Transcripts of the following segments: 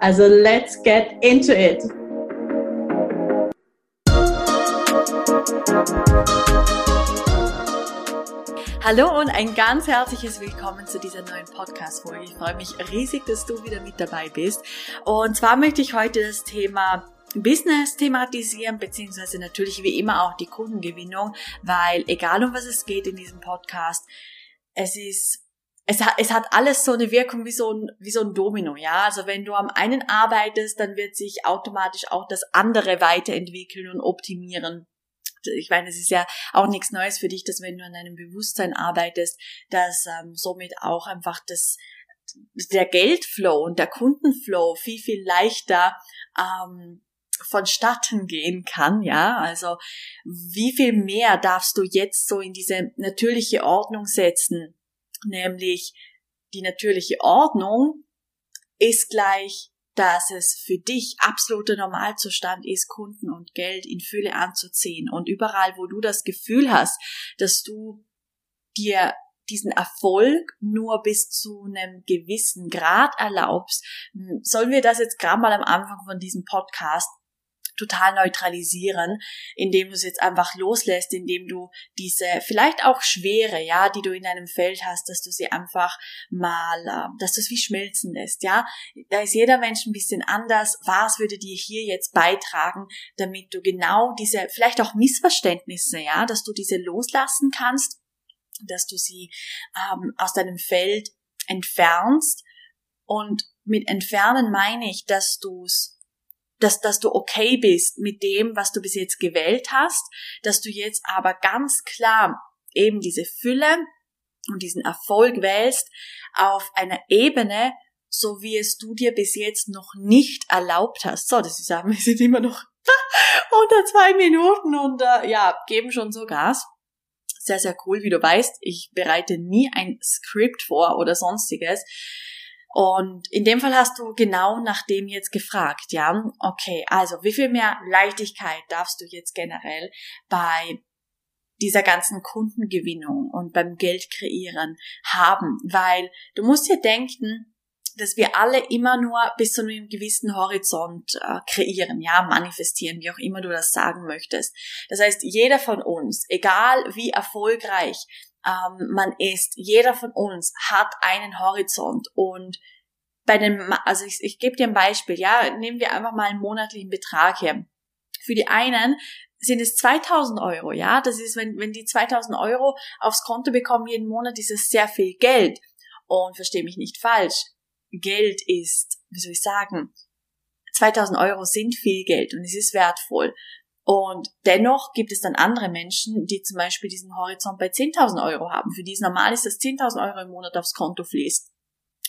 Also let's get into it! Hallo und ein ganz herzliches Willkommen zu dieser neuen Podcast-Folge. Ich freue mich riesig, dass du wieder mit dabei bist. Und zwar möchte ich heute das Thema Business thematisieren, beziehungsweise natürlich wie immer auch die Kundengewinnung, weil egal um was es geht in diesem Podcast, es ist es hat, es hat alles so eine Wirkung wie so ein, wie so ein Domino, ja. Also wenn du am einen arbeitest, dann wird sich automatisch auch das andere weiterentwickeln und optimieren. Ich meine, es ist ja auch nichts Neues für dich, dass wenn du an deinem Bewusstsein arbeitest, dass ähm, somit auch einfach das der Geldflow und der Kundenflow viel viel leichter ähm, vonstatten gehen kann, ja, also wie viel mehr darfst du jetzt so in diese natürliche Ordnung setzen, nämlich die natürliche Ordnung ist gleich dass es für dich absoluter Normalzustand ist, Kunden und Geld in Fülle anzuziehen. Und überall, wo du das Gefühl hast, dass du dir diesen Erfolg nur bis zu einem gewissen Grad erlaubst, sollen wir das jetzt gerade mal am Anfang von diesem Podcast total neutralisieren, indem du es jetzt einfach loslässt, indem du diese vielleicht auch schwere, ja, die du in deinem Feld hast, dass du sie einfach mal, äh, dass du es wie schmelzen lässt, ja. Da ist jeder Mensch ein bisschen anders. Was würde dir hier jetzt beitragen, damit du genau diese, vielleicht auch Missverständnisse, ja, dass du diese loslassen kannst, dass du sie ähm, aus deinem Feld entfernst und mit entfernen meine ich, dass du es dass, dass du okay bist mit dem, was du bis jetzt gewählt hast, dass du jetzt aber ganz klar eben diese Fülle und diesen Erfolg wählst auf einer Ebene, so wie es du dir bis jetzt noch nicht erlaubt hast. So, das ist ja, wir sind immer noch unter zwei Minuten und äh, ja, geben schon so Gas. Sehr, sehr cool, wie du weißt. Ich bereite nie ein Skript vor oder sonstiges. Und in dem Fall hast du genau nach dem jetzt gefragt, ja? Okay, also wie viel mehr Leichtigkeit darfst du jetzt generell bei dieser ganzen Kundengewinnung und beim Geld kreieren haben? Weil du musst dir denken, dass wir alle immer nur bis zu einem gewissen Horizont äh, kreieren, ja, manifestieren, wie auch immer du das sagen möchtest. Das heißt, jeder von uns, egal wie erfolgreich ähm, man ist. Jeder von uns hat einen Horizont und bei dem, also ich, ich gebe dir ein Beispiel, ja, nehmen wir einfach mal einen monatlichen Betrag her. Für die einen sind es 2000 Euro, ja, das ist, wenn, wenn die 2000 Euro aufs Konto bekommen jeden Monat, ist es sehr viel Geld. Und verstehe mich nicht falsch, Geld ist, wie soll ich sagen, 2000 Euro sind viel Geld und es ist wertvoll. Und dennoch gibt es dann andere Menschen, die zum Beispiel diesen Horizont bei 10.000 Euro haben. Für die ist normal ist, dass 10.000 Euro im Monat aufs Konto fließt.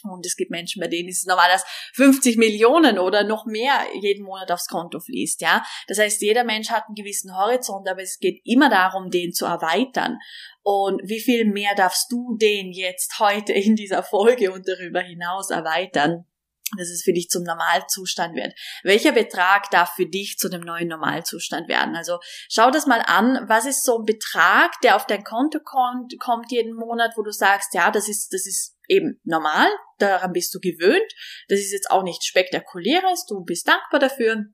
Und es gibt Menschen, bei denen ist es normal, dass 50 Millionen oder noch mehr jeden Monat aufs Konto fließt, ja. Das heißt, jeder Mensch hat einen gewissen Horizont, aber es geht immer darum, den zu erweitern. Und wie viel mehr darfst du den jetzt heute in dieser Folge und darüber hinaus erweitern? Dass es für dich zum Normalzustand wird. Welcher Betrag darf für dich zu dem neuen Normalzustand werden? Also schau das mal an, was ist so ein Betrag, der auf dein Konto kommt, kommt jeden Monat, wo du sagst, ja, das ist, das ist eben normal, daran bist du gewöhnt, das ist jetzt auch nicht spektakuläres, du bist dankbar dafür,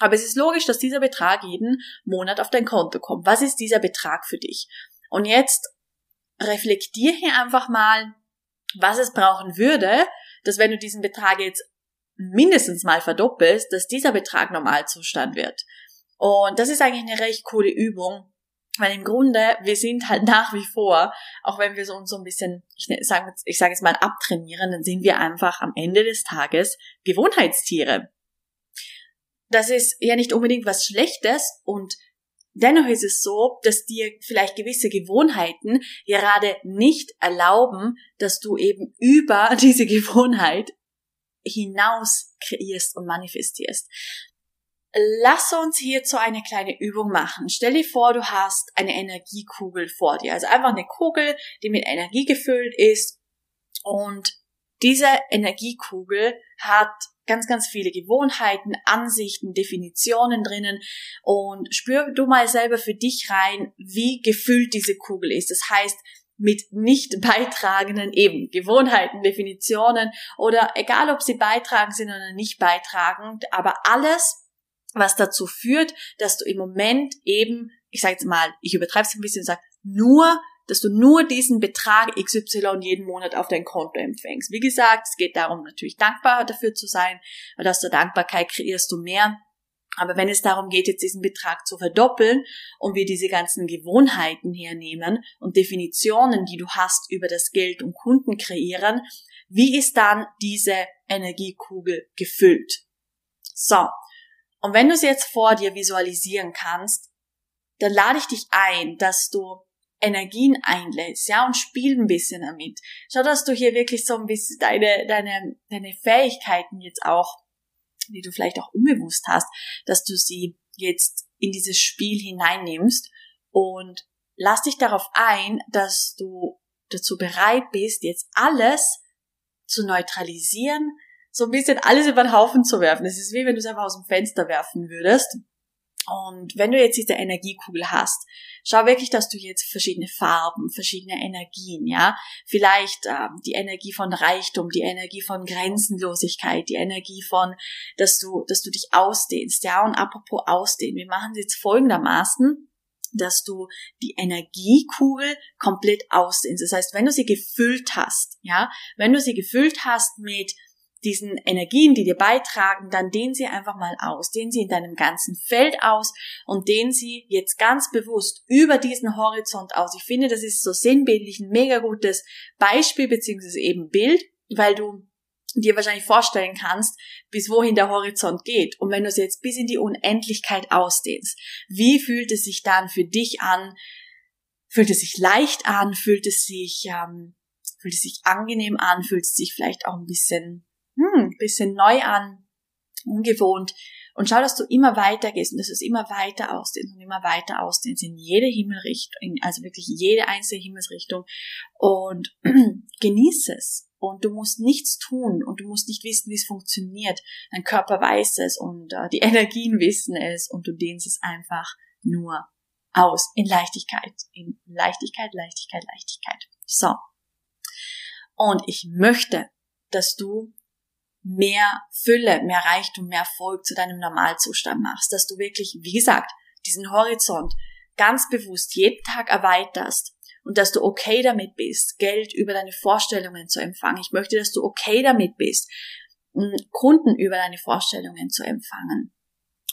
aber es ist logisch, dass dieser Betrag jeden Monat auf dein Konto kommt. Was ist dieser Betrag für dich? Und jetzt reflektier hier einfach mal, was es brauchen würde, dass wenn du diesen Betrag jetzt mindestens mal verdoppelst, dass dieser Betrag Normalzustand wird. Und das ist eigentlich eine recht coole Übung, weil im Grunde, wir sind halt nach wie vor, auch wenn wir so uns so ein bisschen, ich sage ich sag jetzt mal abtrainieren, dann sind wir einfach am Ende des Tages Gewohnheitstiere. Das ist ja nicht unbedingt was Schlechtes und Dennoch ist es so, dass dir vielleicht gewisse Gewohnheiten gerade nicht erlauben, dass du eben über diese Gewohnheit hinaus kreierst und manifestierst. Lass uns hierzu eine kleine Übung machen. Stell dir vor, du hast eine Energiekugel vor dir. Also einfach eine Kugel, die mit Energie gefüllt ist. Und diese Energiekugel hat ganz, ganz viele Gewohnheiten, Ansichten, Definitionen drinnen und spür du mal selber für dich rein, wie gefüllt diese Kugel ist. Das heißt, mit nicht beitragenden eben Gewohnheiten, Definitionen oder egal ob sie beitragen sind oder nicht beitragend, aber alles, was dazu führt, dass du im Moment eben, ich sage jetzt mal, ich übertreibe es ein bisschen, sag nur dass du nur diesen Betrag XY jeden Monat auf dein Konto empfängst. Wie gesagt, es geht darum, natürlich dankbar dafür zu sein, weil aus der Dankbarkeit kreierst du mehr. Aber wenn es darum geht, jetzt diesen Betrag zu verdoppeln und wir diese ganzen Gewohnheiten hernehmen und Definitionen, die du hast über das Geld und Kunden kreieren, wie ist dann diese Energiekugel gefüllt? So. Und wenn du es jetzt vor dir visualisieren kannst, dann lade ich dich ein, dass du Energien einlädst, ja, und spiel ein bisschen damit. Schau, dass du hier wirklich so ein bisschen deine, deine, deine Fähigkeiten jetzt auch, die du vielleicht auch unbewusst hast, dass du sie jetzt in dieses Spiel hineinnimmst und lass dich darauf ein, dass du dazu bereit bist, jetzt alles zu neutralisieren, so ein bisschen alles über den Haufen zu werfen. Es ist wie wenn du es einfach aus dem Fenster werfen würdest und wenn du jetzt diese Energiekugel hast, schau wirklich, dass du jetzt verschiedene Farben, verschiedene Energien, ja, vielleicht ähm, die Energie von Reichtum, die Energie von Grenzenlosigkeit, die Energie von, dass du, dass du dich ausdehnst, ja. Und apropos ausdehnen, wir machen es jetzt folgendermaßen dass du die Energiekugel komplett ausdehnst. Das heißt, wenn du sie gefüllt hast, ja, wenn du sie gefüllt hast mit diesen Energien, die dir beitragen, dann dehn sie einfach mal aus. Dehn sie in deinem ganzen Feld aus und dehn sie jetzt ganz bewusst über diesen Horizont aus. Ich finde, das ist so sinnbildlich ein mega gutes Beispiel beziehungsweise eben Bild, weil du dir wahrscheinlich vorstellen kannst, bis wohin der Horizont geht. Und wenn du es jetzt bis in die Unendlichkeit ausdehnst, wie fühlt es sich dann für dich an? Fühlt es sich leicht an? Fühlt es sich, ähm, fühlt es sich angenehm an? Fühlt es sich vielleicht auch ein bisschen hm, bisschen neu an, ungewohnt. Und schau, dass du immer weiter gehst und dass es immer weiter ausdehnst und immer weiter ausdehnst in jede Himmelrichtung, also wirklich jede einzelne Himmelsrichtung und genieße es. Und du musst nichts tun und du musst nicht wissen, wie es funktioniert. Dein Körper weiß es und äh, die Energien wissen es und du dehnst es einfach nur aus in Leichtigkeit, in Leichtigkeit, Leichtigkeit, Leichtigkeit. So. Und ich möchte, dass du mehr Fülle, mehr Reichtum, mehr Erfolg zu deinem Normalzustand machst, dass du wirklich, wie gesagt, diesen Horizont ganz bewusst jeden Tag erweiterst und dass du okay damit bist, Geld über deine Vorstellungen zu empfangen. Ich möchte, dass du okay damit bist, Kunden über deine Vorstellungen zu empfangen.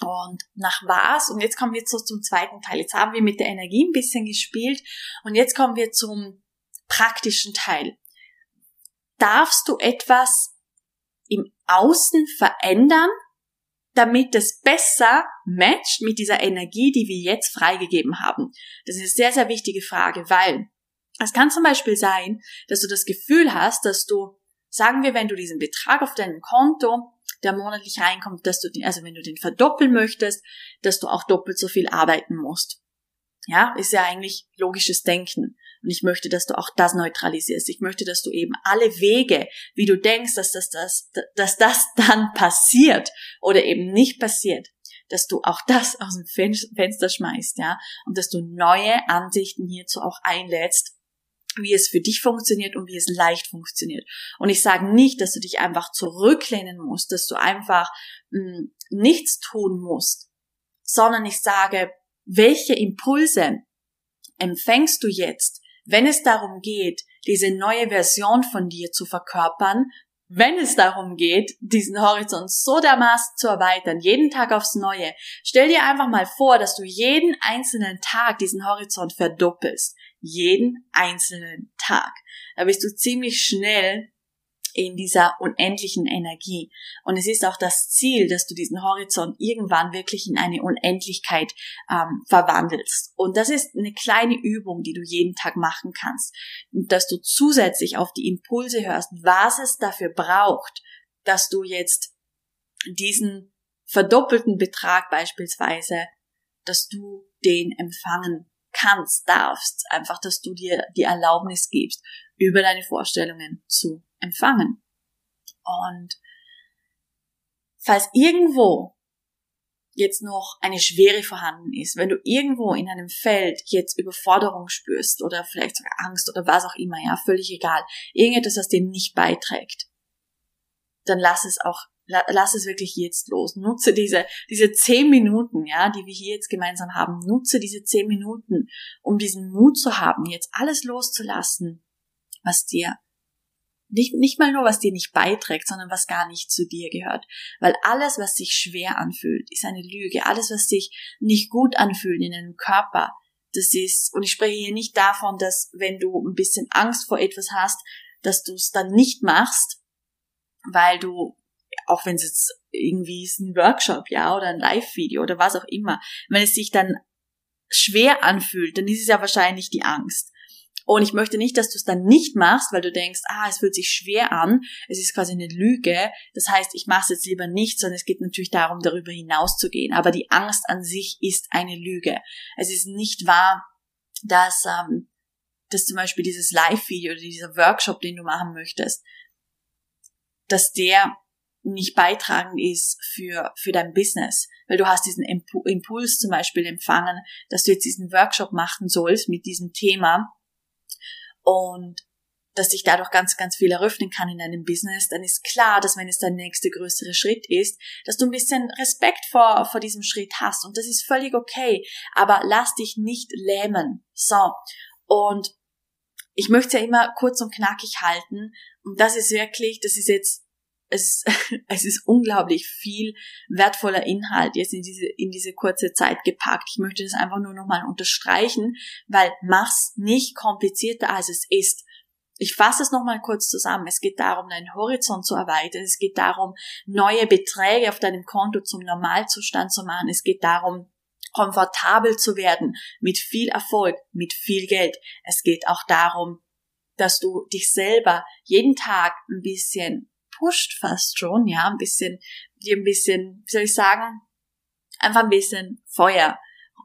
Und nach was? Und jetzt kommen wir so zum zweiten Teil. Jetzt haben wir mit der Energie ein bisschen gespielt und jetzt kommen wir zum praktischen Teil. Darfst du etwas im Außen verändern, damit es besser matcht mit dieser Energie, die wir jetzt freigegeben haben? Das ist eine sehr, sehr wichtige Frage, weil es kann zum Beispiel sein, dass du das Gefühl hast, dass du, sagen wir, wenn du diesen Betrag auf deinem Konto, der monatlich reinkommt, dass du den, also wenn du den verdoppeln möchtest, dass du auch doppelt so viel arbeiten musst. Ja, ist ja eigentlich logisches Denken. Und ich möchte, dass du auch das neutralisierst. Ich möchte, dass du eben alle Wege, wie du denkst, dass das, das, dass das dann passiert oder eben nicht passiert, dass du auch das aus dem Fenster schmeißt, ja, und dass du neue Ansichten hierzu auch einlädst, wie es für dich funktioniert und wie es leicht funktioniert. Und ich sage nicht, dass du dich einfach zurücklehnen musst, dass du einfach mh, hm, nichts tun musst, sondern ich sage, welche Impulse empfängst du jetzt, wenn es darum geht, diese neue Version von dir zu verkörpern, wenn es darum geht, diesen Horizont so dermaßen zu erweitern, jeden Tag aufs Neue, stell dir einfach mal vor, dass du jeden einzelnen Tag diesen Horizont verdoppelst. Jeden einzelnen Tag. Da bist du ziemlich schnell in dieser unendlichen Energie. Und es ist auch das Ziel, dass du diesen Horizont irgendwann wirklich in eine Unendlichkeit ähm, verwandelst. Und das ist eine kleine Übung, die du jeden Tag machen kannst. Und dass du zusätzlich auf die Impulse hörst, was es dafür braucht, dass du jetzt diesen verdoppelten Betrag beispielsweise, dass du den empfangen kannst, darfst, einfach, dass du dir die Erlaubnis gibst, über deine Vorstellungen zu empfangen. Und falls irgendwo jetzt noch eine Schwere vorhanden ist, wenn du irgendwo in einem Feld jetzt Überforderung spürst oder vielleicht sogar Angst oder was auch immer, ja, völlig egal, irgendetwas, was dir nicht beiträgt, dann lass es auch lass es wirklich jetzt los. Nutze diese, diese zehn Minuten, ja, die wir hier jetzt gemeinsam haben. Nutze diese zehn Minuten, um diesen Mut zu haben, jetzt alles loszulassen, was dir nicht, nicht mal nur, was dir nicht beiträgt, sondern was gar nicht zu dir gehört. Weil alles, was sich schwer anfühlt, ist eine Lüge. Alles, was sich nicht gut anfühlt in einem Körper, das ist, und ich spreche hier nicht davon, dass wenn du ein bisschen Angst vor etwas hast, dass du es dann nicht machst, weil du auch wenn es jetzt irgendwie ist ein Workshop, ja, oder ein Live-Video oder was auch immer, wenn es sich dann schwer anfühlt, dann ist es ja wahrscheinlich die Angst. Und ich möchte nicht, dass du es dann nicht machst, weil du denkst, ah, es fühlt sich schwer an, es ist quasi eine Lüge. Das heißt, ich mache es jetzt lieber nicht, sondern es geht natürlich darum, darüber hinauszugehen. Aber die Angst an sich ist eine Lüge. Es ist nicht wahr, dass, ähm, dass zum Beispiel dieses Live-Video oder dieser Workshop, den du machen möchtest, dass der nicht beitragend ist für, für dein Business. Weil du hast diesen Impuls zum Beispiel empfangen, dass du jetzt diesen Workshop machen sollst mit diesem Thema und dass sich dadurch ganz, ganz viel eröffnen kann in deinem Business, dann ist klar, dass wenn es dein nächster größere Schritt ist, dass du ein bisschen Respekt vor, vor diesem Schritt hast. Und das ist völlig okay. Aber lass dich nicht lähmen. So. Und ich möchte es ja immer kurz und knackig halten. Und das ist wirklich, das ist jetzt es, es ist unglaublich viel wertvoller Inhalt jetzt in diese, in diese kurze Zeit gepackt. Ich möchte das einfach nur nochmal unterstreichen, weil mach's nicht komplizierter als es ist. Ich fasse es nochmal kurz zusammen. Es geht darum, deinen Horizont zu erweitern. Es geht darum, neue Beträge auf deinem Konto zum Normalzustand zu machen. Es geht darum, komfortabel zu werden mit viel Erfolg, mit viel Geld. Es geht auch darum, dass du dich selber jeden Tag ein bisschen pusht fast schon, ja, ein bisschen, dir ein bisschen, wie soll ich sagen, einfach ein bisschen Feuer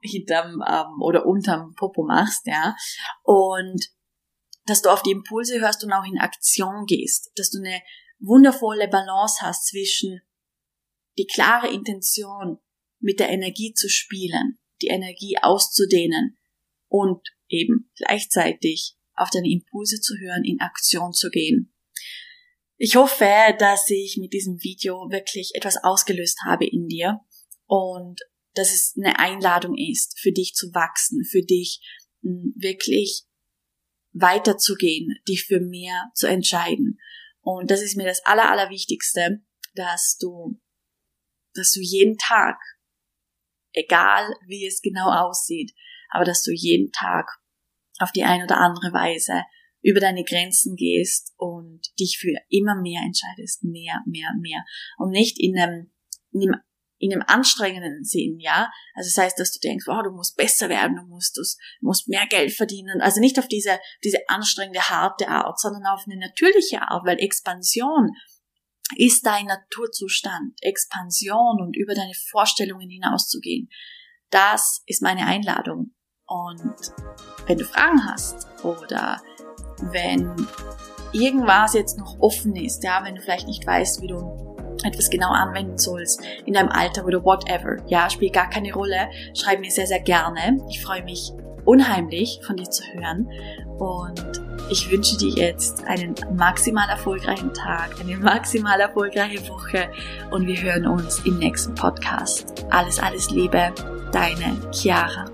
hinterm ähm, oder unterm Popo machst, ja, und dass du auf die Impulse hörst und auch in Aktion gehst, dass du eine wundervolle Balance hast zwischen die klare Intention, mit der Energie zu spielen, die Energie auszudehnen und eben gleichzeitig auf deine Impulse zu hören, in Aktion zu gehen. Ich hoffe, dass ich mit diesem Video wirklich etwas ausgelöst habe in dir und dass es eine Einladung ist, für dich zu wachsen, für dich hm, wirklich weiterzugehen, dich für mehr zu entscheiden. Und das ist mir das Aller, Allerwichtigste, dass du, dass du jeden Tag, egal wie es genau aussieht, aber dass du jeden Tag auf die eine oder andere Weise über deine Grenzen gehst und dich für immer mehr entscheidest, mehr, mehr, mehr. Und nicht in einem, in einem, in einem anstrengenden Sinn, ja. Also das heißt, dass du denkst, oh, du musst besser werden, du musst, du musst mehr Geld verdienen. Also nicht auf diese, diese anstrengende, harte Art, sondern auf eine natürliche Art, weil Expansion ist dein Naturzustand. Expansion und über deine Vorstellungen hinauszugehen. Das ist meine Einladung. Und wenn du Fragen hast oder wenn irgendwas jetzt noch offen ist, ja, wenn du vielleicht nicht weißt, wie du etwas genau anwenden sollst in deinem Alltag oder whatever, ja, spielt gar keine Rolle, schreib mir sehr, sehr gerne. Ich freue mich unheimlich von dir zu hören und ich wünsche dir jetzt einen maximal erfolgreichen Tag, eine maximal erfolgreiche Woche und wir hören uns im nächsten Podcast. Alles, alles Liebe, deine Chiara.